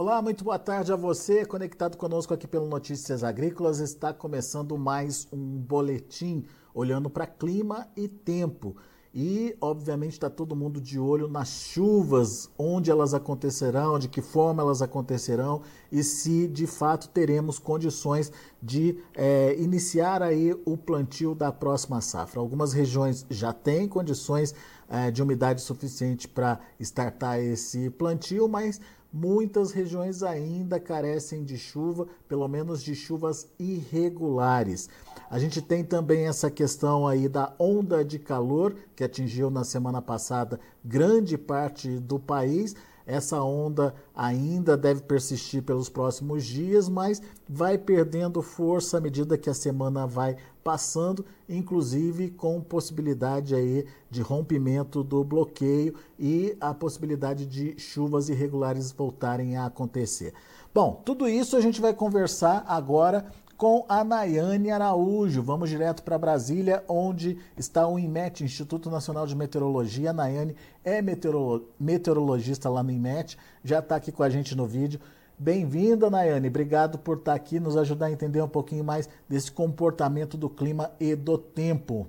Olá, muito boa tarde a você, conectado conosco aqui pelo Notícias Agrícolas. Está começando mais um boletim olhando para clima e tempo. E, obviamente, está todo mundo de olho nas chuvas, onde elas acontecerão, de que forma elas acontecerão e se de fato teremos condições de é, iniciar aí o plantio da próxima safra. Algumas regiões já têm condições é, de umidade suficiente para startar esse plantio, mas muitas regiões ainda carecem de chuva, pelo menos de chuvas irregulares. A gente tem também essa questão aí da onda de calor que atingiu na semana passada grande parte do país. Essa onda ainda deve persistir pelos próximos dias, mas vai perdendo força à medida que a semana vai passando, inclusive com possibilidade aí de rompimento do bloqueio e a possibilidade de chuvas irregulares voltarem a acontecer. Bom, tudo isso a gente vai conversar agora com a Nayane Araújo. Vamos direto para Brasília, onde está o INMET, Instituto Nacional de Meteorologia. A Nayane é meteorolo meteorologista lá no INMET, já está aqui com a gente no vídeo. Bem-vinda, Nayane. Obrigado por estar aqui, nos ajudar a entender um pouquinho mais desse comportamento do clima e do tempo.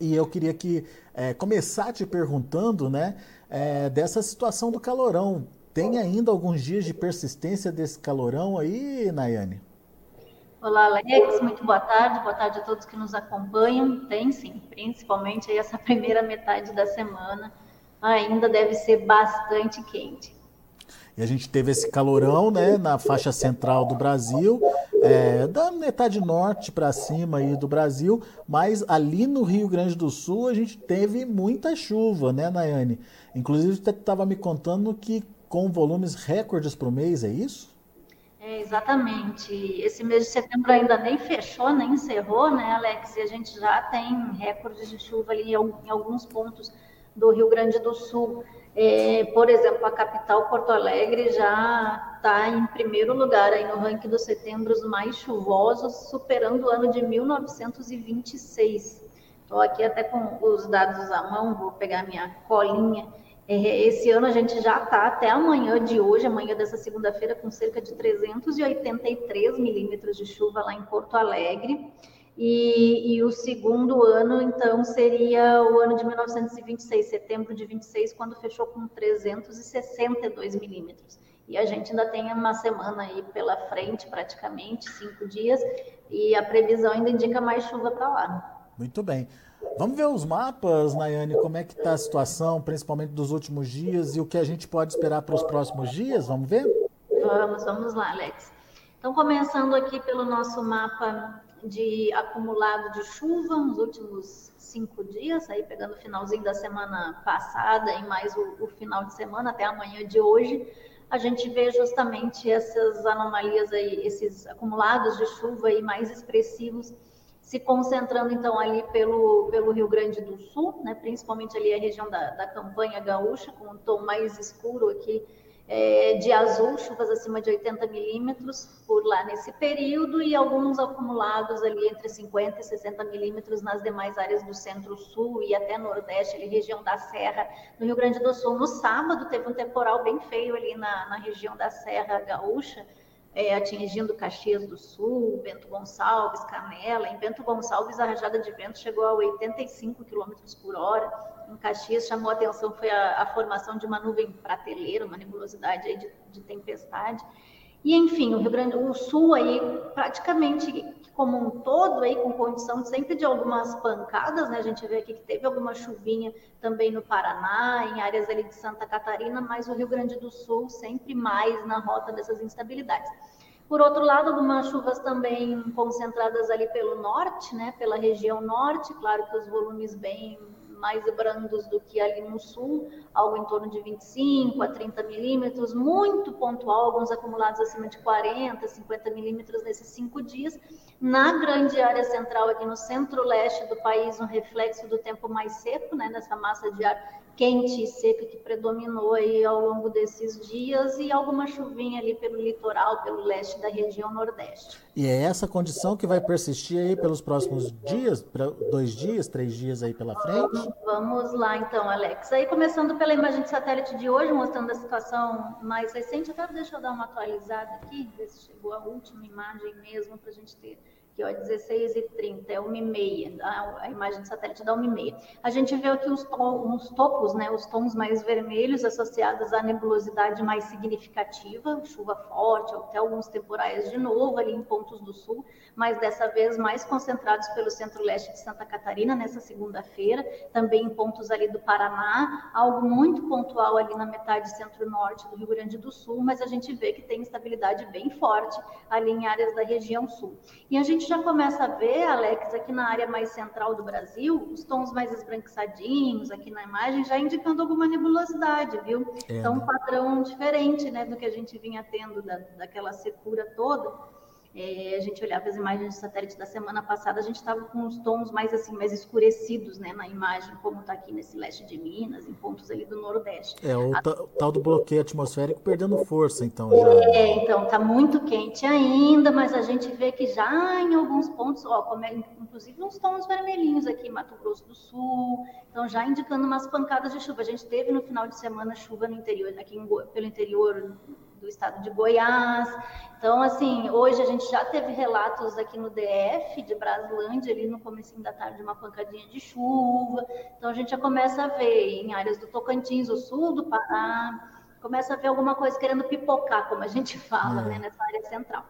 E eu queria que é, começar te perguntando, né, é, dessa situação do calorão. Tem ainda alguns dias de persistência desse calorão aí, Nayane? Olá, Alex, muito boa tarde, boa tarde a todos que nos acompanham. Tem sim, principalmente essa primeira metade da semana, ainda deve ser bastante quente. E a gente teve esse calorão né, na faixa central do Brasil, é, da metade norte para cima aí do Brasil, mas ali no Rio Grande do Sul a gente teve muita chuva, né, Nayane? Inclusive, você estava me contando que com volumes recordes por mês, é isso? É, exatamente. Esse mês de setembro ainda nem fechou, nem encerrou, né, Alex? E a gente já tem recordes de chuva ali em alguns pontos do Rio Grande do Sul. É, por exemplo, a capital Porto Alegre já está em primeiro lugar aí no ranking dos setembros mais chuvosos, superando o ano de 1926. Estou aqui até com os dados à mão, vou pegar minha colinha. É, esse ano a gente já está até amanhã de hoje, amanhã dessa segunda-feira, com cerca de 383 milímetros de chuva lá em Porto Alegre. E, e, o segundo ano, então, seria o ano de 1926, setembro de 26, quando fechou com 362 milímetros. E a gente ainda tem uma semana aí pela frente, praticamente, cinco dias, e a previsão ainda indica mais chuva para lá. Muito bem. Vamos ver os mapas, Nayane, como é que está a situação, principalmente dos últimos dias, e o que a gente pode esperar para os próximos dias? Vamos ver? Vamos, vamos lá, Alex. Então, começando aqui pelo nosso mapa de acumulado de chuva nos últimos cinco dias, aí pegando o finalzinho da semana passada e mais o, o final de semana até amanhã de hoje, a gente vê justamente essas anomalias aí, esses acumulados de chuva aí mais expressivos se concentrando então ali pelo, pelo Rio Grande do Sul, né, principalmente ali a região da, da campanha gaúcha, com um tom mais escuro aqui é, de azul, chuvas acima de 80 milímetros por lá nesse período e alguns acumulados ali entre 50 e 60 milímetros nas demais áreas do centro-sul e até nordeste, ali região da Serra, no Rio Grande do Sul. No sábado teve um temporal bem feio ali na, na região da Serra Gaúcha, é, atingindo Caxias do Sul, Bento Gonçalves, Canela. Em Bento Gonçalves, a rajada de vento chegou a 85 km por hora. Em Caxias, chamou a atenção foi a, a formação de uma nuvem prateleira, uma nebulosidade de, de, tempestade. E, enfim, o Rio Grande do Sul aí, praticamente como um todo, aí, com condição sempre de algumas pancadas, né? A gente vê aqui que teve alguma chuvinha também no Paraná, em áreas ali de Santa Catarina, mas o Rio Grande do Sul sempre mais na rota dessas instabilidades. Por outro lado, algumas chuvas também concentradas ali pelo norte, né? Pela região norte, claro que os volumes bem mais brandos do que ali no sul, algo em torno de 25 a 30 milímetros, muito pontual, alguns acumulados acima de 40, 50 milímetros nesses cinco dias. Na grande área central, aqui no centro-leste do país, um reflexo do tempo mais seco, né, nessa massa de ar quente e seca que predominou aí ao longo desses dias e alguma chuvinha ali pelo litoral, pelo leste da região nordeste. E é essa condição que vai persistir aí pelos próximos dias, dois dias, três dias aí pela frente? Vamos lá, então, Alex. Aí, começando pela imagem de satélite de hoje, mostrando a situação mais recente. Até deixa eu dar uma atualizada aqui, ver se chegou a última imagem mesmo, para a gente ter aqui, ó, 16 e 30, é 1 e meia, a, imagem de satélite dá 1 e meia. A gente vê aqui os, os topos, né, os tons mais vermelhos associados à nebulosidade mais significativa, chuva forte, até alguns temporais de novo ali em pontos do sul, mas dessa vez mais concentrados pelo centro-leste de Santa Catarina nessa segunda-feira, também em pontos ali do Paraná, algo muito pontual ali na metade centro-norte do Rio Grande do Sul, mas a gente vê que tem estabilidade bem forte ali em áreas da região sul. E a gente já começa a ver, Alex, aqui na área mais central do Brasil, os tons mais esbranquiçadinhos aqui na imagem, já indicando alguma nebulosidade, viu? É, então, um padrão diferente né, do que a gente vinha tendo da, daquela secura toda. É, a gente olhava as imagens de satélite da semana passada, a gente estava com os tons mais assim, mais escurecidos, né, na imagem, como está aqui nesse leste de Minas, em pontos ali do Nordeste. É, o a... tal do bloqueio atmosférico perdendo força, então. Já. É, então, está muito quente ainda, mas a gente vê que já em alguns pontos, ó, como é, inclusive uns tons vermelhinhos aqui em Mato Grosso do Sul, então já indicando umas pancadas de chuva. A gente teve no final de semana chuva no interior, aqui em, pelo interior do estado de Goiás. Então, assim, hoje a gente já teve relatos aqui no DF, de Braslândia, ali no começo da tarde, uma pancadinha de chuva. Então, a gente já começa a ver em áreas do Tocantins, o sul do Pará, começa a ver alguma coisa querendo pipocar, como a gente fala, é. né, nessa área central.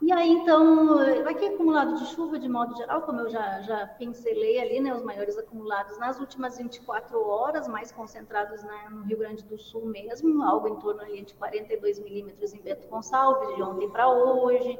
E aí, então, aqui acumulado de chuva, de modo geral, como eu já, já pincelei ali, né, os maiores acumulados nas últimas 24 horas, mais concentrados né, no Rio Grande do Sul mesmo, algo em torno ali de 42 milímetros em Bento Gonçalves, de ontem para hoje,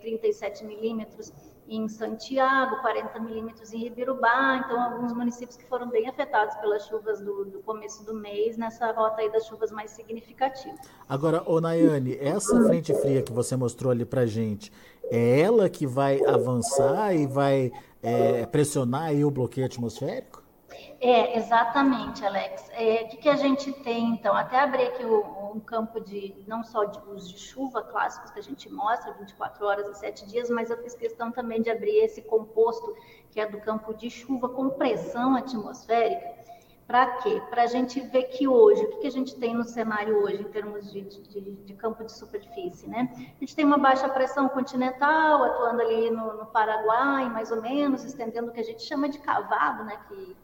37 milímetros em Santiago, 40 milímetros em Ibirubá, então alguns municípios que foram bem afetados pelas chuvas do, do, começo do mês, nessa rota aí das chuvas mais significativas. Agora, ô Nayane, essa frente fria que você mostrou ali pra gente, é ela que vai avançar e vai é, pressionar aí o bloqueio atmosférico? É, exatamente, Alex. É, o que, que, a gente tem, então? Até abrir aqui o, um campo de, não só de de chuva clássicos que a gente mostra, 24 horas e 7 dias, mas eu fiz questão também de abrir esse composto, que é do campo de chuva com pressão atmosférica. Para quê? Para a gente ver que hoje, o que, que, a gente tem no cenário hoje, em termos de, de, de, campo de superfície, né? A gente tem uma baixa pressão continental, atuando ali no, no Paraguai, mais ou menos, estendendo o que a gente chama de cavado, né? Que,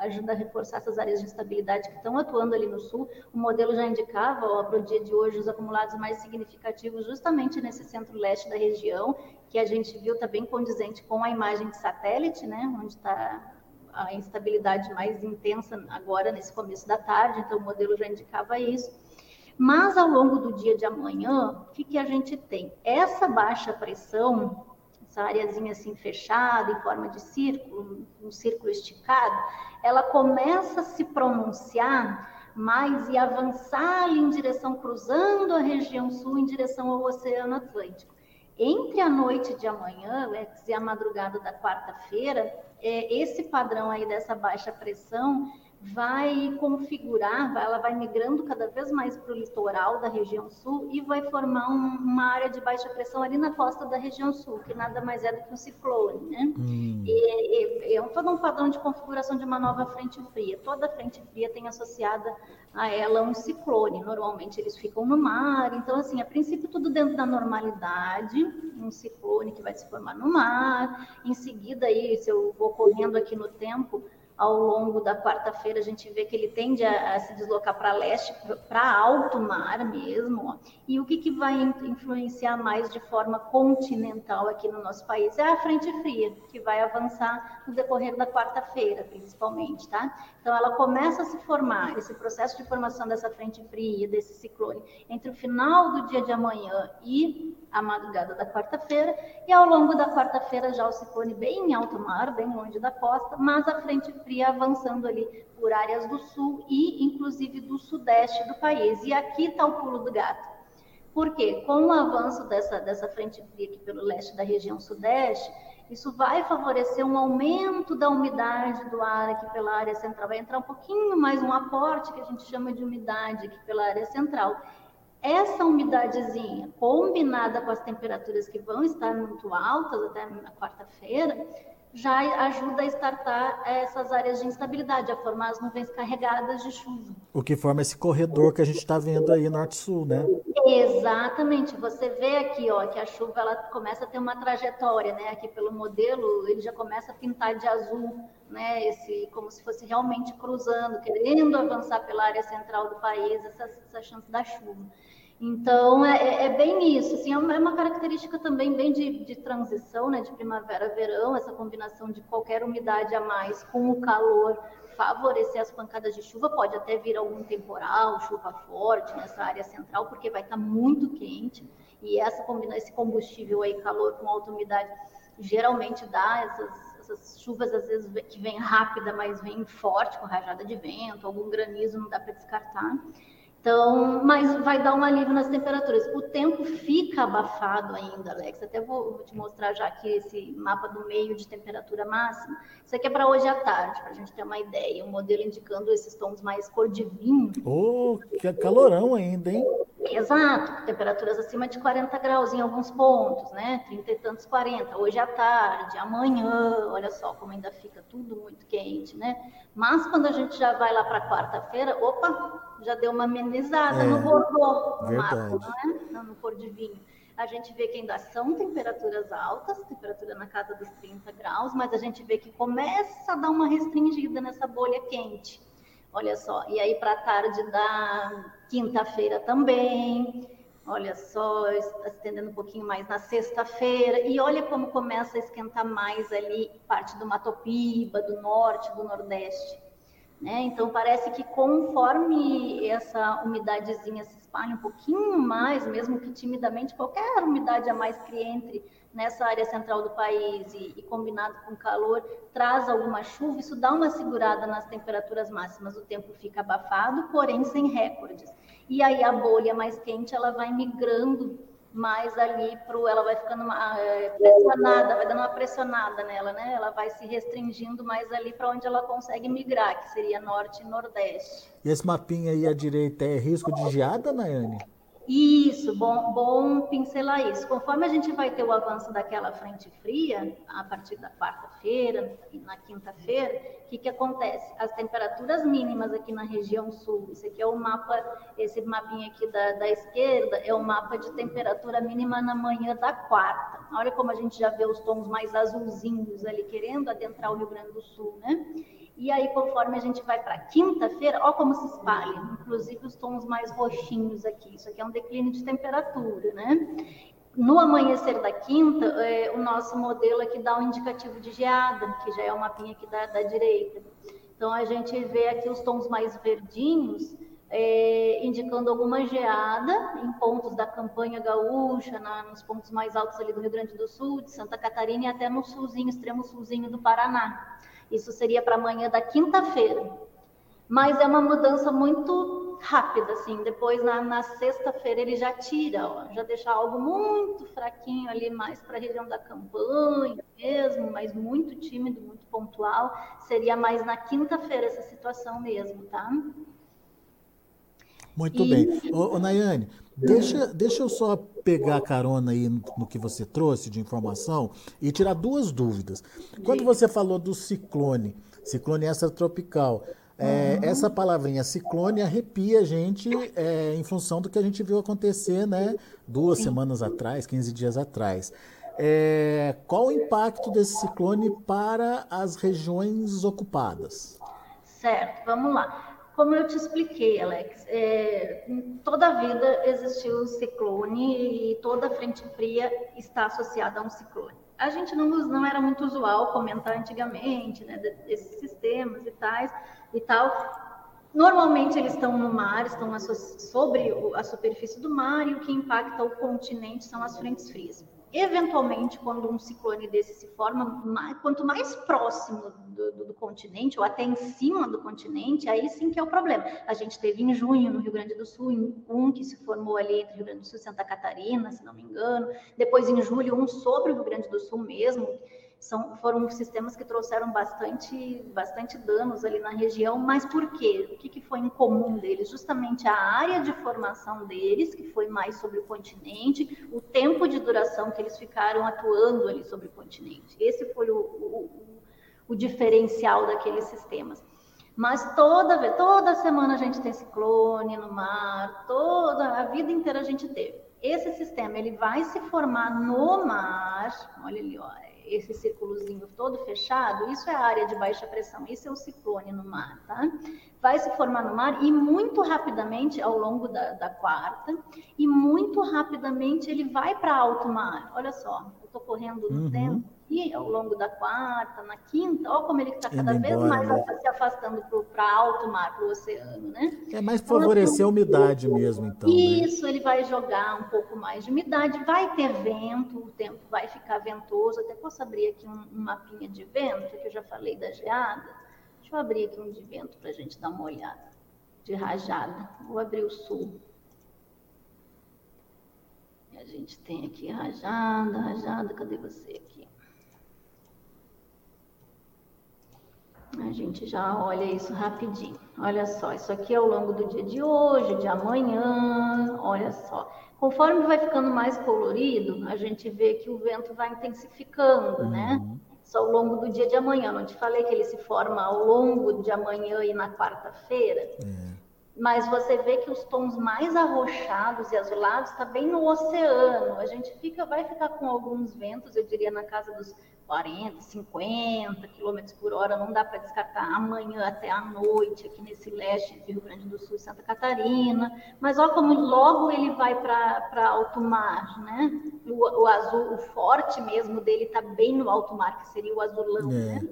ajuda a reforçar essas áreas de instabilidade que estão atuando ali no sul. O modelo já indicava para o dia de hoje os acumulados mais significativos justamente nesse centro-leste da região, que a gente viu está bem condizente com a imagem de satélite, né, onde está a instabilidade mais intensa agora nesse começo da tarde, então o modelo já indicava isso. Mas ao longo do dia de amanhã, o que, que a gente tem? Essa baixa pressão essa areazinha assim fechada, em forma de círculo, um círculo esticado, ela começa a se pronunciar mais e avançar em direção, cruzando a região sul em direção ao Oceano Atlântico. Entre a noite de amanhã, e a madrugada da quarta-feira, é, esse padrão aí dessa baixa pressão vai configurar, ela vai migrando cada vez mais para o litoral da região sul e vai formar um, uma área de baixa pressão ali na costa da região sul, que nada mais é do que um ciclone, né? Hum. E, e, é todo um padrão de configuração de uma nova frente fria. Toda frente fria tem associada a ela um ciclone. Normalmente eles ficam no mar, então assim, a princípio tudo dentro da normalidade, um ciclone que vai se formar no mar. Em seguida aí, se eu vou correndo aqui no tempo, ao longo da quarta-feira, a gente vê que ele tende a, a se deslocar para leste, para alto mar mesmo. Ó. E o que, que vai influenciar mais de forma continental aqui no nosso país? É a frente fria, que vai avançar no decorrer da quarta-feira, principalmente, tá? Então, ela começa a se formar, esse processo de formação dessa frente fria, desse ciclone, entre o final do dia de amanhã e a madrugada da quarta-feira, e ao longo da quarta-feira já o ciclone bem em alto mar, bem longe da costa, mas a frente fria avançando ali por áreas do sul e inclusive do sudeste do país. E aqui está o pulo do gato. Por quê? Com o avanço dessa, dessa frente fria aqui pelo leste da região sudeste, isso vai favorecer um aumento da umidade do ar aqui pela área central. Vai entrar um pouquinho mais um aporte que a gente chama de umidade aqui pela área central. Essa umidadezinha, combinada com as temperaturas que vão estar muito altas até na quarta-feira, já ajuda a estartar essas áreas de instabilidade, a formar as nuvens carregadas de chuva. O que forma esse corredor que a gente está vendo aí norte-sul, né? Exatamente. Você vê aqui, ó, que a chuva ela começa a ter uma trajetória, né? Aqui pelo modelo, ele já começa a pintar de azul, né? Esse, como se fosse realmente cruzando, querendo avançar pela área central do país, essa, essa chance da chuva. Então, é, é, é, bem isso. Assim, é, uma, é uma característica também bem de, de transição, né, de primavera-verão, essa combinação de qualquer umidade a mais com o calor favorecer as pancadas de chuva. Pode até vir algum temporal, chuva forte nessa área central, porque vai estar muito quente. E essa esse combustível aí, calor com alta umidade, geralmente dá essas, essas chuvas, às vezes, que vem rápida, mas vem forte, com rajada de vento, algum granizo, não dá para descartar. Então, mas vai dar um alívio nas temperaturas. O tempo fica abafado ainda, Alex. Até vou, vou te mostrar já aqui esse mapa do meio de temperatura máxima. Isso aqui é para hoje à tarde, para a gente ter uma ideia. Um modelo indicando esses tons mais cor de vinho. Oh, que calorão ainda, hein? Exato, temperaturas acima de 40 graus em alguns pontos, né? 30 e tantos 40, hoje à tarde, amanhã, olha só como ainda fica tudo muito quente, né? Mas quando a gente já vai lá para quarta-feira, opa, já deu uma amenizada é, no bordô, no mapa, né? No cor de vinho. A gente vê que ainda são temperaturas altas, temperatura na casa dos 30 graus, mas a gente vê que começa a dar uma restringida nessa bolha quente. Olha só, e aí para a tarde da quinta-feira também, olha só, está estendendo um pouquinho mais na sexta-feira, e olha como começa a esquentar mais ali parte do Matopiba, do norte, do nordeste. Né? Então parece que conforme essa umidadezinha se espalha um pouquinho mais, mesmo que timidamente, qualquer umidade a mais que entre nessa área central do país e, e, combinado com calor, traz alguma chuva, isso dá uma segurada nas temperaturas máximas, o tempo fica abafado, porém sem recordes. E aí a bolha mais quente, ela vai migrando mais ali pro, ela vai ficando uma, é, pressionada, vai dando uma pressionada nela, né? Ela vai se restringindo mais ali para onde ela consegue migrar, que seria norte e nordeste. E esse mapinha aí à direita é risco de geada, Nayane? Isso, bom, bom pincelar isso. Conforme a gente vai ter o avanço daquela frente fria, a partir da quarta-feira e na quinta-feira, o que, que acontece? As temperaturas mínimas aqui na região sul, esse aqui é o mapa, esse mapinha aqui da, da esquerda, é o mapa de temperatura mínima na manhã da quarta. Olha como a gente já vê os tons mais azulzinhos ali, querendo adentrar o Rio Grande do Sul, né? E aí, conforme a gente vai para quinta-feira, ó como se espalha, inclusive os tons mais roxinhos aqui. Isso aqui é um declínio de temperatura, né? No amanhecer da quinta, é, o nosso modelo aqui dá um indicativo de geada, que já é o mapinha aqui da, da direita. Então, a gente vê aqui os tons mais verdinhos, é, indicando alguma geada em pontos da campanha gaúcha, na, nos pontos mais altos ali do Rio Grande do Sul, de Santa Catarina e até no sulzinho, extremo sulzinho do Paraná. Isso seria para amanhã da quinta-feira. Mas é uma mudança muito rápida, assim. Depois, na, na sexta-feira, ele já tira, ó, já deixa algo muito fraquinho ali, mais para a região da campanha mesmo, mas muito tímido, muito pontual. Seria mais na quinta-feira essa situação mesmo, tá? Muito e... bem. Ô, ô, Nayane, deixa, deixa eu só pegar carona aí no, no, que você trouxe de informação e tirar duas dúvidas. Quando você falou do ciclone, ciclone extratropical, é, uhum. essa palavrinha ciclone arrepia a gente é, em função do que a gente viu acontecer né, duas Sim. semanas atrás, 15 dias atrás. É, qual o impacto desse ciclone para as regiões ocupadas? Certo, vamos lá. Como eu te expliquei, Alex, é, toda a vida existiu um ciclone e toda frente fria está associada a um ciclone. A gente não, não era muito usual comentar antigamente, né, desses sistemas e tais e tal. Normalmente eles estão no mar, estão sobre a superfície do mar e o que impacta o continente são as frentes frias eventualmente, quando um ciclone desse se forma, mais, quanto mais próximo do, do, do, continente, ou até em cima do continente, aí sim que é o problema. A gente teve em junho, no Rio Grande do Sul, um que se formou ali entre Rio Grande do Sul e Santa Catarina, se não me engano. Depois, em julho, um sobre o Rio Grande do Sul mesmo, são, foram sistemas que trouxeram bastante, bastante danos ali na região, mas por quê? O que, que foi em comum deles? Justamente a área de formação deles, que foi mais sobre o continente, o tempo de duração que eles ficaram atuando ali sobre o continente. Esse foi o, o, o diferencial daqueles sistemas. Mas toda toda semana a gente tem ciclone no mar, toda a vida inteira a gente teve. Esse sistema ele vai se formar no mar, olha ali, ó, esse círculozinho todo fechado, isso é a área de baixa pressão, isso é o ciclone no mar, tá? Vai se formar no mar e muito rapidamente, ao longo da, da quarta, e muito rapidamente ele vai para alto mar. Olha só, eu estou correndo no uhum. tempo aqui, ao longo da quarta, na quinta, olha como ele está cada Indo vez embora, mais né? se afastando para alto mar, para o oceano, né? É mais então, favorecer então, a umidade mesmo, então. Né? Isso, né? ele vai jogar um pouco mais de umidade, vai ter vento, o tempo vai ficar ventoso. Até posso abrir aqui um, um mapinha de vento, que eu já falei da geada. Deixa eu abrir aqui um de vento para a gente dar uma olhada, de rajada. Vou abrir o sul. A gente tem aqui rajada, rajada, cadê você aqui? A gente já olha isso rapidinho. Olha só, isso aqui é ao longo do dia de hoje, de amanhã, olha só. Conforme vai ficando mais colorido, a gente vê que o vento vai intensificando, né? uhum. né? Isso ao longo do dia de amanhã. Não te falei que ele se forma ao longo de amanhã e na quarta-feira? É. Mas você vê que os tons mais arroxados e azulados está bem no oceano. A gente fica, vai ficar com alguns ventos, eu diria na casa dos 40, 50 quilômetros por hora, não dá para descartar amanhã até a noite aqui nesse leste de Rio Grande do Sul e Santa Catarina. Mas olha como logo ele vai para alto mar, né? O, o, azul, o forte mesmo dele está bem no alto mar, que seria o azulão, é. né?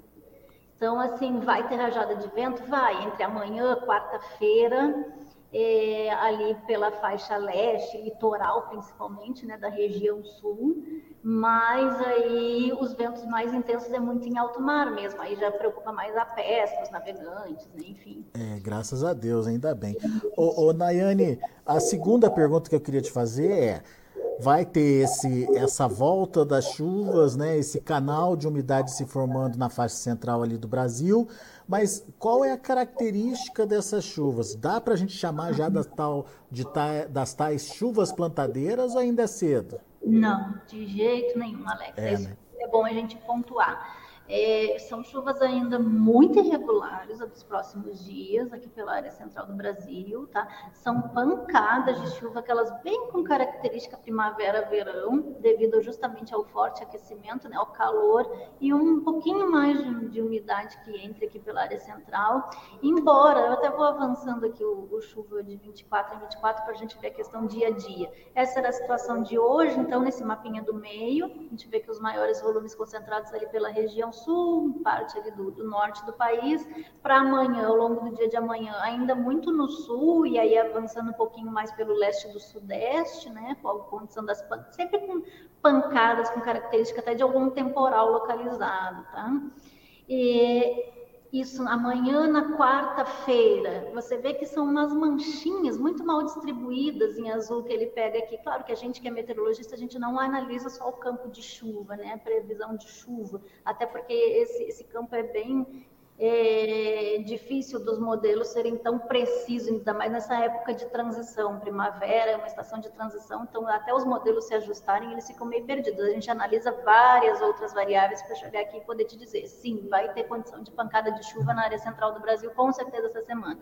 Então, assim, vai ter rajada de vento? Vai, entre amanhã, quarta-feira, é, ali pela faixa leste, litoral principalmente, né, da região sul, mas aí os ventos mais intensos é muito em alto mar mesmo, aí já preocupa mais a pesca, os navegantes, né? enfim. É, graças a Deus, ainda bem. Ô, ô, Nayane, a segunda pergunta que eu queria te fazer é, vai ter esse, essa volta das chuvas, né, esse canal de umidade se formando na faixa central ali do Brasil, mas qual é a característica dessas chuvas? Dá para a gente chamar já das, tal, de, das tais chuvas plantadeiras ou ainda é cedo? Não, de jeito nenhum, Alex. É, né? é bom a gente pontuar. É, são chuvas ainda muito irregulares dos próximos dias, aqui pela área central do Brasil, tá? São pancadas de chuva, aquelas bem com característica primavera-verão, devido justamente ao forte aquecimento, né, ao calor, e um pouquinho mais de, de umidade que entra aqui pela área central. Embora, eu até vou avançando aqui o, o chuva de 24 em 24 para a gente ver a questão dia a dia. Essa era a situação de hoje, então, nesse mapinha do meio, a gente vê que os maiores volumes concentrados ali pela região sul, parte ali do, do norte do país, para amanhã, ao longo do dia de amanhã, ainda muito no sul, e aí avançando um pouquinho mais pelo leste do sudeste, né, com a condição das pancadas, sempre com pancadas com característica até de algum temporal localizado, tá? E isso amanhã na quarta-feira. Você vê que são umas manchinhas muito mal distribuídas em azul que ele pega aqui. Claro que a gente que é meteorologista, a gente não analisa só o campo de chuva, né? A previsão de chuva, até porque esse, esse campo é bem é difícil dos modelos serem tão precisos, ainda mais nessa época de transição. Primavera é uma estação de transição, então até os modelos se ajustarem, eles ficam meio perdidos. A gente analisa várias outras variáveis para chegar aqui e poder te dizer, sim, vai ter condição de pancada de chuva na área central do Brasil, com certeza essa semana.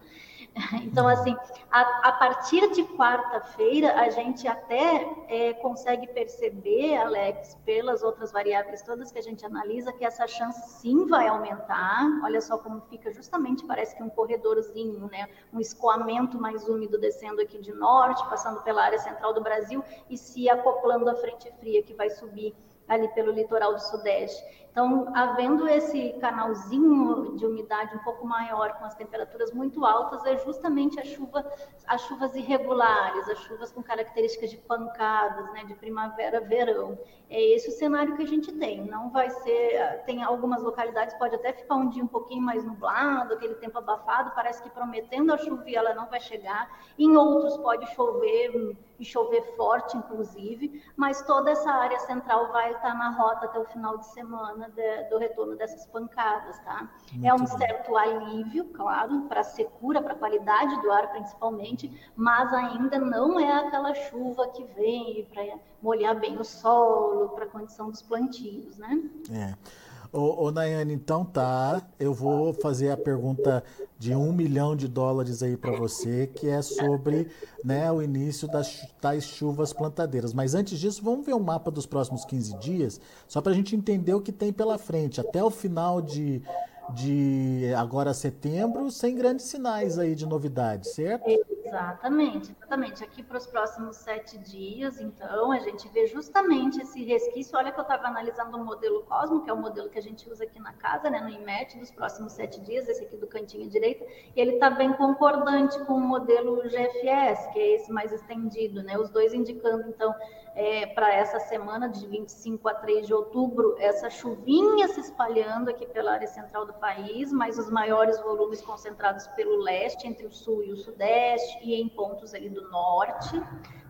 Então, assim, a, a partir de quarta-feira, a gente até é, consegue perceber, Alex, pelas outras variáveis todas que a gente analisa, que essa chance sim vai aumentar. Olha só como fica justamente, parece que um corredorzinho, né? Um escoamento mais úmido descendo aqui de norte, passando pela área central do Brasil e se acoplando à frente fria que vai subir ali pelo litoral do sudeste. Então, havendo esse canalzinho de umidade um pouco maior, com as temperaturas muito altas, é justamente a chuva, as chuvas irregulares, as chuvas com características de pancadas, né, de primavera, verão. É esse o cenário que a gente tem. Não vai ser, tem algumas localidades pode até ficar um dia um pouquinho mais nublado, aquele tempo abafado, parece que prometendo a chuva ela não vai chegar. Em outros pode chover e chover forte, inclusive, mas toda essa área central vai estar na rota até o final de semana de, do retorno dessas pancadas, tá? Muito é um certo alívio, claro, para a secura, para a qualidade do ar principalmente, mas ainda não é aquela chuva que vem para molhar bem o solo, para a condição dos plantios, né? É. Ô, ô, Nayane, então tá. Eu vou fazer a pergunta de um milhão de dólares aí para você, que é sobre né, o início das tais chuvas plantadeiras. Mas antes disso, vamos ver o mapa dos próximos 15 dias, só para a gente entender o que tem pela frente. Até o final de, de agora setembro, sem grandes sinais aí de novidade, certo? Exatamente, exatamente. Aqui para os próximos sete dias, então, a gente vê justamente esse resquício. Olha que eu estava analisando o modelo Cosmo, que é o modelo que a gente usa aqui na casa, né, no IMET, dos próximos sete dias, esse aqui do cantinho direito, e ele está bem concordante com o modelo GFS, que é esse mais estendido, né? Os dois indicando, então, é, para essa semana, de 25 a 3 de outubro, essa chuvinha se espalhando aqui pela área central do país, mas os maiores volumes concentrados pelo leste, entre o sul e o sudeste, e em pontos ali do norte.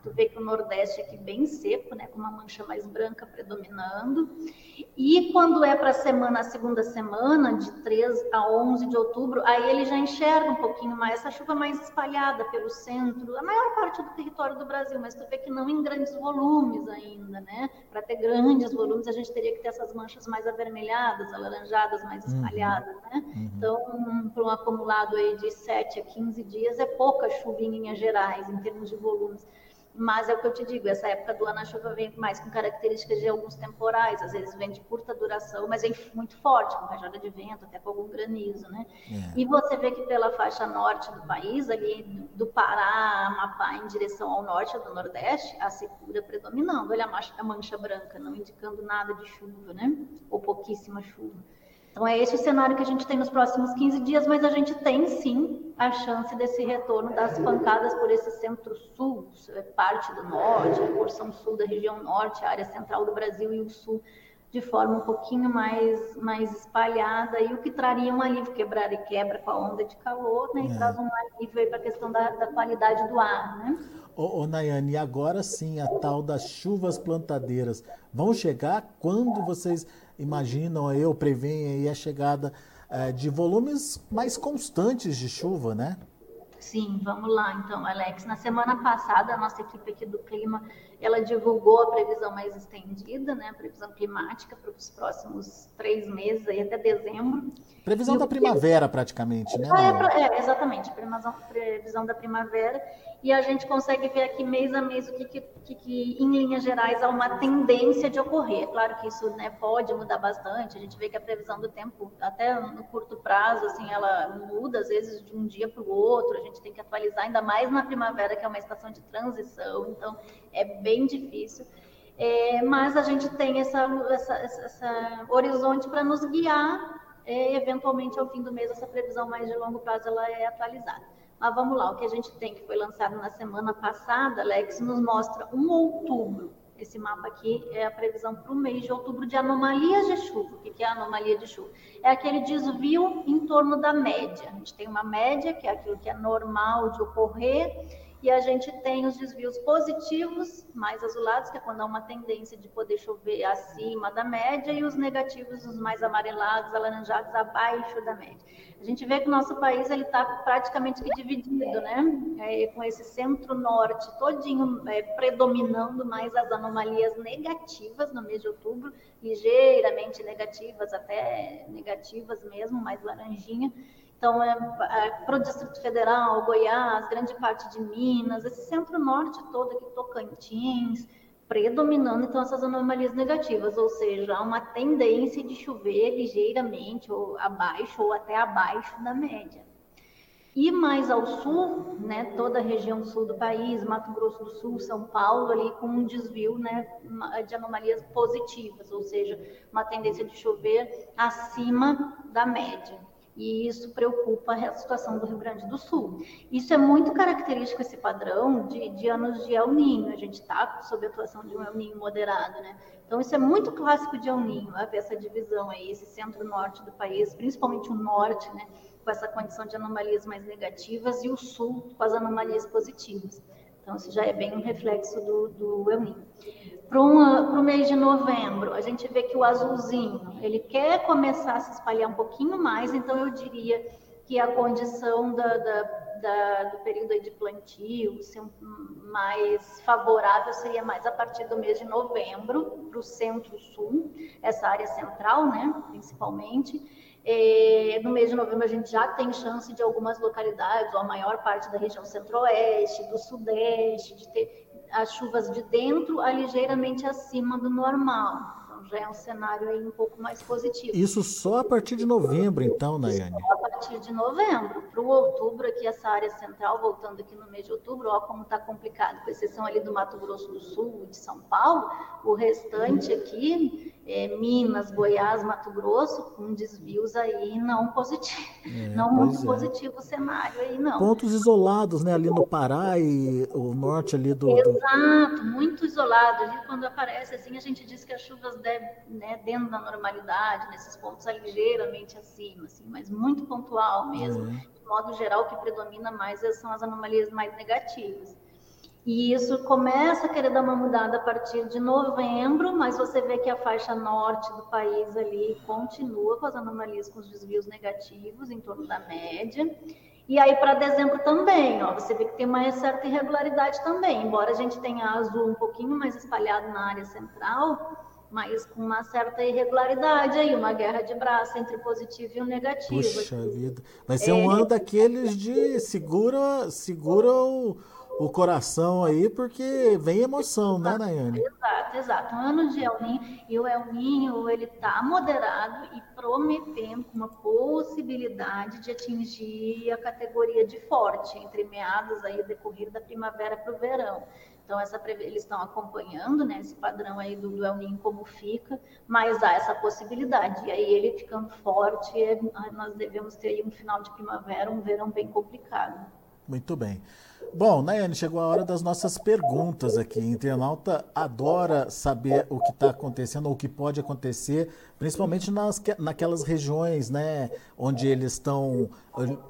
Tu vê que o Nordeste aqui bem seco, né, com uma mancha mais branca predominando. E quando é para a semana, a segunda semana, de 3 a 11 de outubro, aí ele já enxerga um pouquinho mais essa chuva mais espalhada pelo centro, a maior parte do território do Brasil, mas tu vê que não em grandes volumes ainda, né? Para ter grandes volumes, a gente teria que ter essas manchas mais avermelhadas, alaranjadas, mais uhum. espalhadas, uhum. né? Uhum. Então, para um acumulado aí de 7 a 15 dias, é pouca chuva em linhas gerais, em termos de volumes. Mas é o que eu te digo, essa época do ano a chuva vem mais com características de alguns temporais, às vezes vem de curta duração, mas vem muito forte, com rajada de vento, até com algum granizo, né? É. E você vê que pela faixa norte do país, ali do Pará, Amapá, em direção ao norte do nordeste, a secura predominando. Olha a mancha, a mancha branca, não indicando nada de chuva, né? Ou pouquíssima chuva. Então, é esse o cenário que a gente tem nos próximos 15 dias, mas a gente tem sim a chance desse retorno das pancadas por esse centro-sul, é parte do norte, a porção sul da região norte, a área central do Brasil e o sul, de forma um pouquinho mais, mais espalhada, e o que traria um alívio, quebrar e quebra com a onda de calor, né, e é. traz um alívio para a questão da, da, qualidade do ar. Né? Ô, ô, Nayane, agora sim, a tal das chuvas plantadeiras vão chegar quando vocês imaginam eu preveem aí a chegada é, de volumes mais constantes de chuva, né? Sim, vamos lá então, Alex. Na semana passada, a nossa equipe aqui do clima, ela divulgou a previsão mais estendida, né? A previsão climática para os próximos três meses, aí até dezembro. Previsão e da primavera, praticamente, né? Ah, é, é, exatamente, previsão, previsão da primavera e a gente consegue ver aqui mês a mês o que, que, que, em linhas gerais, há uma tendência de ocorrer. Claro que isso né, pode mudar bastante, a gente vê que a previsão do tempo, até no curto prazo, assim, ela muda, às vezes, de um dia para o outro, a gente tem que atualizar, ainda mais na primavera, que é uma estação de transição, então é bem difícil. É, mas a gente tem essa, essa, essa, essa horizonte para nos guiar, é, eventualmente, ao fim do mês, essa previsão mais de longo prazo ela é atualizada. Mas vamos lá, o que a gente tem, que foi lançado na semana passada, Alex, nos mostra um outubro. Esse mapa aqui é a previsão para o mês de outubro de anomalias de chuva. O que é anomalia de chuva? É aquele desvio em torno da média. A gente tem uma média, que é aquilo que é normal de ocorrer, e a gente tem os desvios positivos, mais azulados, que é quando há uma tendência de poder chover acima da média, e os negativos, os mais amarelados, alaranjados, abaixo da média. A gente vê que o nosso país ele está praticamente dividido, né? É, com esse centro-norte todinho é, predominando mais as anomalias negativas no mês de outubro, ligeiramente negativas, até negativas mesmo, mais laranjinha então, é, é, para o Distrito Federal, Goiás, grande parte de Minas, esse centro-norte todo aqui, Tocantins, predominando então essas anomalias negativas, ou seja, há uma tendência de chover ligeiramente ou abaixo ou até abaixo da média. E mais ao sul, né, toda a região sul do país, Mato Grosso do Sul, São Paulo, ali com um desvio né, de anomalias positivas, ou seja, uma tendência de chover acima da média e isso preocupa a situação do Rio Grande do Sul. Isso é muito característico, esse padrão, de, de anos de El Ninho. A gente está sob a atuação de um El Ninho moderado, né? Então, isso é muito clássico de El Ninho, essa divisão aí, esse centro-norte do país, principalmente o norte, né? Com essa condição de anomalias mais negativas, e o sul com as anomalias positivas. Então, isso já é bem um reflexo do, do El Ninho. Para o mês de novembro, a gente vê que o azulzinho, ele quer começar a se espalhar um pouquinho mais, então eu diria que a condição da, da, da, do período de plantio ser mais favorável seria mais a partir do mês de novembro, para o centro-sul, essa área central, né, principalmente. É, no mês de novembro, a gente já tem chance de algumas localidades, ou a maior parte da região centro-oeste, do sudeste, de ter as chuvas de dentro a ligeiramente acima do normal já é um cenário aí um pouco mais positivo. Isso só a partir de novembro, então, Nayane? Só a partir de novembro. Para o outubro, aqui essa área central, voltando aqui no mês de outubro, ó como está complicado, com exceção ali do Mato Grosso do Sul, de São Paulo, o restante aqui, é, Minas, Goiás, Mato Grosso, com desvios aí não positivos. É, não muito é. positivo o cenário aí, não. Pontos isolados, né? Ali no Pará e o norte ali do... Exato, muito isolado. Ali, quando aparece assim, a gente diz que as chuvas devem né, dentro da normalidade, nesses pontos ligeiramente acima, assim, mas muito pontual mesmo. Uhum. De modo geral, o que predomina mais são as anomalias mais negativas. E isso começa a querer dar uma mudada a partir de novembro, mas você vê que a faixa norte do país ali continua com as anomalias, com os desvios negativos em torno da média. E aí para dezembro também, ó, você vê que tem uma certa irregularidade também, embora a gente tenha azul um pouquinho mais espalhado na área central, mas com uma certa irregularidade aí, uma guerra de braço entre o positivo e o negativo. Puxa vida. Vai ser é... um ano daqueles de segura, segura o, o coração aí, porque vem emoção, né, exato, né, Nayane? Exato, exato. Um ano de El Ninho, e o El Ninho, ele está moderado e prometendo uma possibilidade de atingir a categoria de forte, entre meados aí, decorrer da primavera para o verão. Então, essa, eles estão acompanhando né, esse padrão aí do, do El Ninho como fica, mas há essa possibilidade. E aí, ele ficando forte, é, nós devemos ter aí um final de primavera, um verão bem complicado. Muito bem. Bom, Nayane, chegou a hora das nossas perguntas aqui. Internauta adora saber o que está acontecendo, ou o que pode acontecer, principalmente nas, naquelas regiões né, onde eles estão,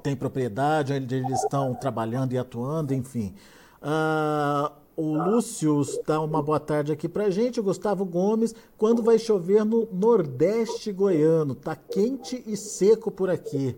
têm propriedade, onde eles estão trabalhando e atuando, enfim. Uh, o Lúcio dá uma boa tarde aqui pra gente. O Gustavo Gomes, quando vai chover no Nordeste goiano? Tá quente e seco por aqui.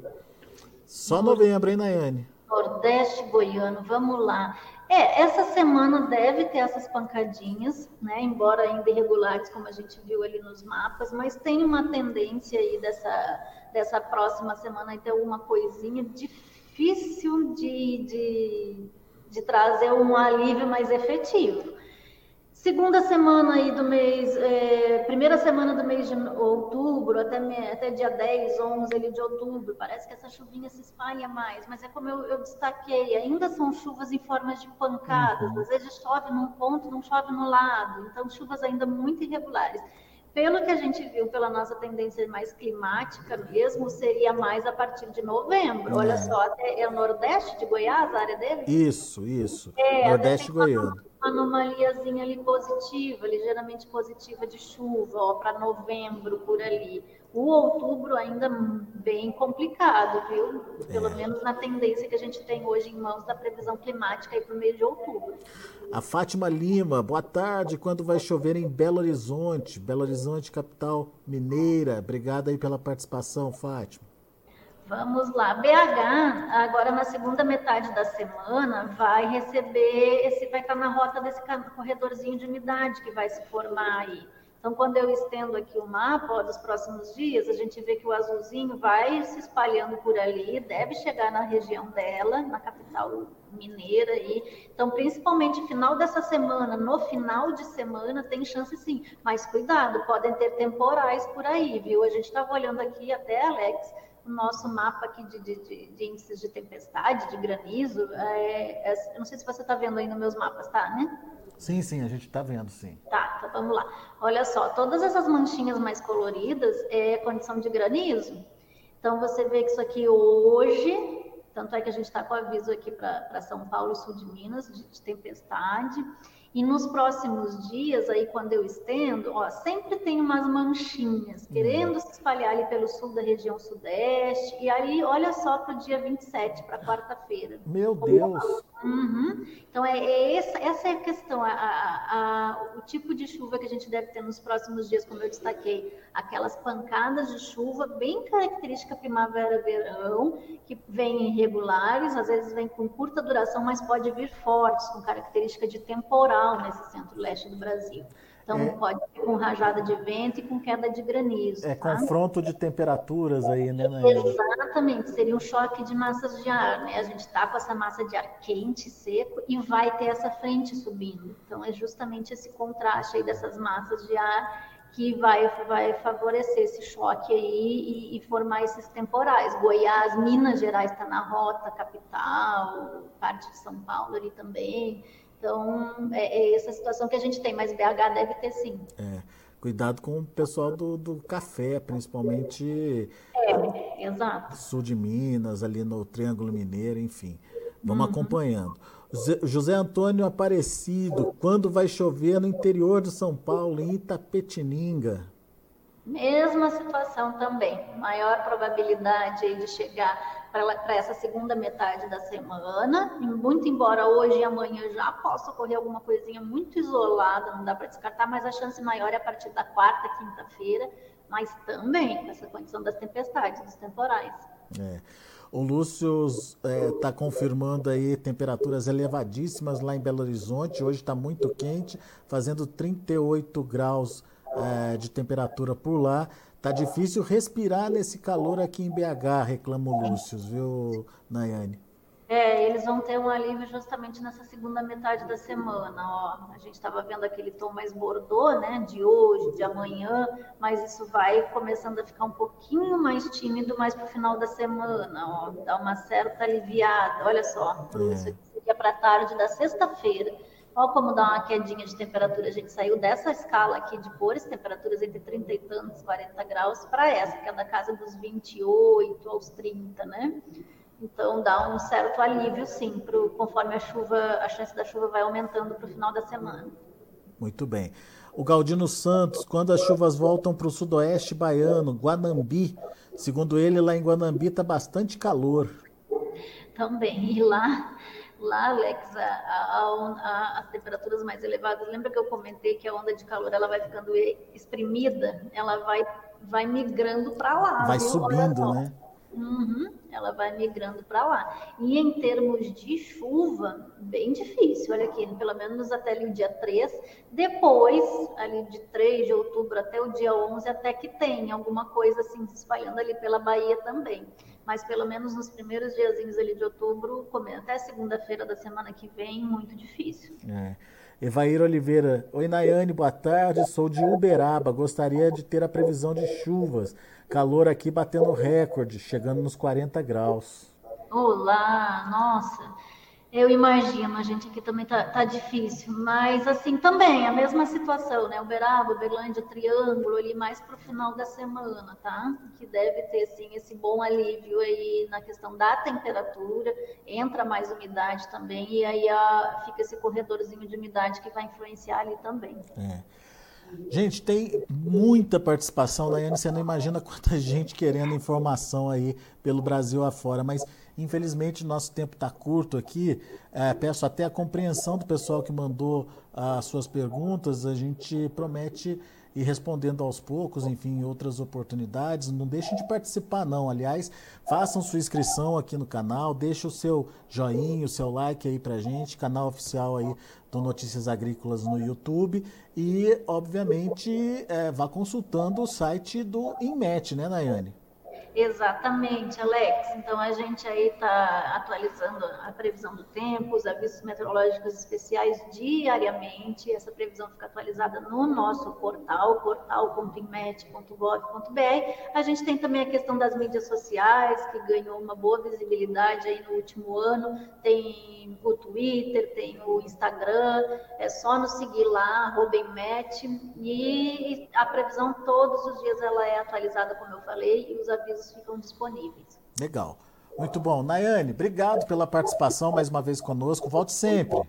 Só novembro, hein, Nayane? Nordeste goiano, vamos lá. É, essa semana deve ter essas pancadinhas, né? Embora ainda irregulares, como a gente viu ali nos mapas, mas tem uma tendência aí dessa, dessa próxima semana ter alguma coisinha difícil de, de de trazer um alívio mais efetivo. Segunda semana aí do mês, é, primeira semana do mês de outubro, até, até dia 10, 11 ali de outubro, parece que essa chuvinha se espalha mais, mas é como eu, eu destaquei, ainda são chuvas em formas de pancadas, uhum. às vezes chove num ponto, não chove no lado, então chuvas ainda muito irregulares pelo que a gente viu pela nossa tendência mais climática mesmo, seria mais a partir de novembro. É. Olha só, até é o Nordeste de Goiás, a área dele? Isso, isso. É, Nordeste goiano. Uma anomaliazinha ali positiva, ligeiramente positiva de chuva, para novembro por ali o outubro ainda bem complicado, viu? Pelo é. menos na tendência que a gente tem hoje em mãos da previsão climática para o mês de outubro. A Fátima Lima, boa tarde. Quando vai chover em Belo Horizonte? Belo Horizonte, capital mineira. Obrigada aí pela participação, Fátima. Vamos lá. BH, agora na segunda metade da semana, vai receber, esse vai estar na rota desse corredorzinho de umidade que vai se formar aí. Então, quando eu estendo aqui o mapa ó, dos próximos dias, a gente vê que o azulzinho vai se espalhando por ali, deve chegar na região dela, na capital mineira aí. Então, principalmente final dessa semana, no final de semana, tem chance sim. Mas cuidado, podem ter temporais por aí, viu? A gente estava olhando aqui até, Alex, o nosso mapa aqui de, de, de, de índices de tempestade, de granizo. É, é, eu não sei se você está vendo aí nos meus mapas, tá, né? Sim, sim, a gente está vendo, sim. Tá, então vamos lá. Olha só, todas essas manchinhas mais coloridas é condição de granizo. Então você vê que isso aqui hoje, tanto é que a gente está com aviso aqui para São Paulo e sul de Minas de, de tempestade. E nos próximos dias, aí quando eu estendo, ó, sempre tem umas manchinhas querendo se espalhar ali pelo sul da região sudeste. E aí, olha só para o dia 27, para quarta-feira. Meu Deus! Uhum. Então, é, é, essa, essa é a questão, a, a, a, o tipo de chuva que a gente deve ter nos próximos dias, como eu destaquei, aquelas pancadas de chuva bem característica primavera-verão, que vêm irregulares, às vezes vêm com curta duração, mas pode vir fortes, com característica de temporal nesse centro-leste do Brasil. Então, é, pode ser com rajada de vento e com queda de granizo. É tá? confronto de temperaturas aí, né, Exatamente, seria um choque de massas de ar, né? A gente está com essa massa de ar quente, seco, e vai ter essa frente subindo. Então, é justamente esse contraste aí dessas massas de ar que vai, vai favorecer esse choque aí e, e formar esses temporais. Goiás, Minas Gerais está na rota, capital, parte de São Paulo ali também. Então, é, é, essa situação que a gente tem, mas BH deve ter sim. É. Cuidado com o pessoal do, do café, principalmente. É, exato. Sul de Minas, ali no Triângulo Mineiro, enfim. Vamos uhum. acompanhando. José Antônio Aparecido, quando vai chover no interior de São Paulo, em Itapetininga? Mesma situação também. Maior probabilidade de chegar para essa segunda metade da semana. Muito embora hoje e amanhã já possa ocorrer alguma coisinha muito isolada, não dá para descartar, mas a chance maior é a partir da quarta, quinta-feira, mas também essa condição das tempestades, dos temporais. É. O Lúcio está é, tá confirmando aí temperaturas elevadíssimas lá em Belo Horizonte. Hoje está muito quente, fazendo 38 graus é, de temperatura por lá. Tá difícil respirar nesse calor aqui em BH, reclama o Lúcio, viu, Nayane? É, eles vão ter um alívio justamente nessa segunda metade da semana. Ó. A gente estava vendo aquele tom mais bordô, né, de hoje, de amanhã, mas isso vai começando a ficar um pouquinho mais tímido mais para o final da semana. Ó. Dá uma certa aliviada. Olha só, é. isso seria para tarde da sexta-feira. Olha como dá uma quedinha de temperatura. A gente saiu dessa escala aqui de cores, temperaturas entre 30 e tantos, 40 graus, para essa, que é da casa dos 28 aos 30, né? Então dá um certo alívio, sim, pro, conforme a chuva, a chance da chuva vai aumentando para o final da semana. Muito bem. O Galdino Santos, quando as chuvas voltam para o sudoeste baiano, Guanambi, segundo ele, lá em Guanambi está bastante calor. Também. E lá Lá, Alex, a, a, a, as temperaturas mais elevadas, lembra que eu comentei que a onda de calor ela vai ficando exprimida, ela vai, vai migrando para lá. Vai viu? subindo, né? Uhum, ela vai migrando para lá. E em termos de chuva, bem difícil. Olha aqui, pelo menos até ali o dia 3. Depois, ali de 3 de outubro até o dia 11, até que tem alguma coisa assim se espalhando ali pela Bahia também mas pelo menos nos primeiros diazinhos ali de outubro, até segunda-feira da semana que vem, muito difícil. É. Evair Oliveira, oi Nayane, boa tarde, sou de Uberaba, gostaria de ter a previsão de chuvas, calor aqui batendo recorde, chegando nos 40 graus. Olá, nossa, eu imagino, a gente aqui também tá, tá difícil, mas assim também, a mesma situação, né? Uberaba, Uberlândia, Triângulo, ali mais para o final da semana, tá? Que deve ter, sim, esse bom alívio aí na questão da temperatura, entra mais umidade também, e aí a, fica esse corredorzinho de umidade que vai influenciar ali também. É. Gente, tem muita participação, Daiane, você não imagina quanta gente querendo informação aí pelo Brasil afora, mas Infelizmente, nosso tempo está curto aqui. É, peço até a compreensão do pessoal que mandou as suas perguntas. A gente promete ir respondendo aos poucos, enfim, em outras oportunidades. Não deixem de participar, não. Aliás, façam sua inscrição aqui no canal, deixe o seu joinha, o seu like aí pra gente, canal oficial aí do Notícias Agrícolas no YouTube. E, obviamente, é, vá consultando o site do INMET, né, Nayane? Exatamente, Alex. Então a gente aí está atualizando a previsão do tempo, os avisos meteorológicos especiais diariamente. Essa previsão fica atualizada no nosso portal, portal.imet.gov.br. A gente tem também a questão das mídias sociais, que ganhou uma boa visibilidade aí no último ano. Tem o Twitter, tem o Instagram. É só nos seguir lá, arroba E a previsão todos os dias ela é atualizada, como eu falei, e os avisos ficam disponíveis. Legal. Muito bom. Nayane, obrigado pela participação mais uma vez conosco. Volte sempre.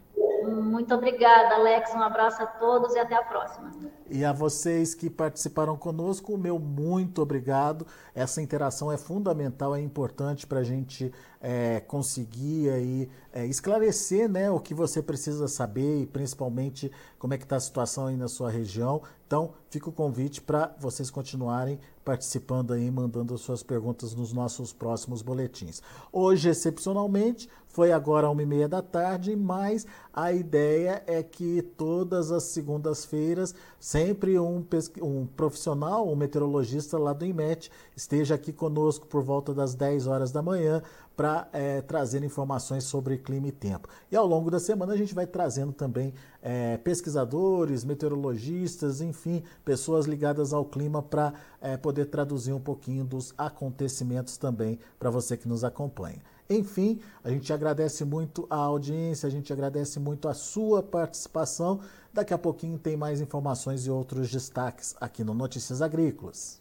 Muito obrigada, Alex. Um abraço a todos e até a próxima. E a vocês que participaram conosco, o meu muito obrigado. Essa interação é fundamental, é importante para a gente é, conseguir aí, é, esclarecer né, o que você precisa saber e principalmente como é que está a situação aí na sua região. Então, fica o convite para vocês continuarem participando aí, mandando suas perguntas nos nossos próximos boletins. Hoje, excepcionalmente, foi agora uma e meia da tarde, mas a ideia é que todas as segundas-feiras, sempre um, um, profissional, um meteorologista lá do IMET, esteja aqui conosco por volta das 10 horas da manhã para é, trazer informações sobre clima e tempo. E ao longo da semana a gente vai trazendo também é, pesquisadores, meteorologistas, enfim, pessoas ligadas ao clima para é, poder traduzir um pouquinho dos acontecimentos também para você que nos acompanha. Enfim, a gente agradece muito a audiência, a gente agradece muito a sua participação. Daqui a pouquinho tem mais informações e outros destaques aqui no Notícias Agrícolas.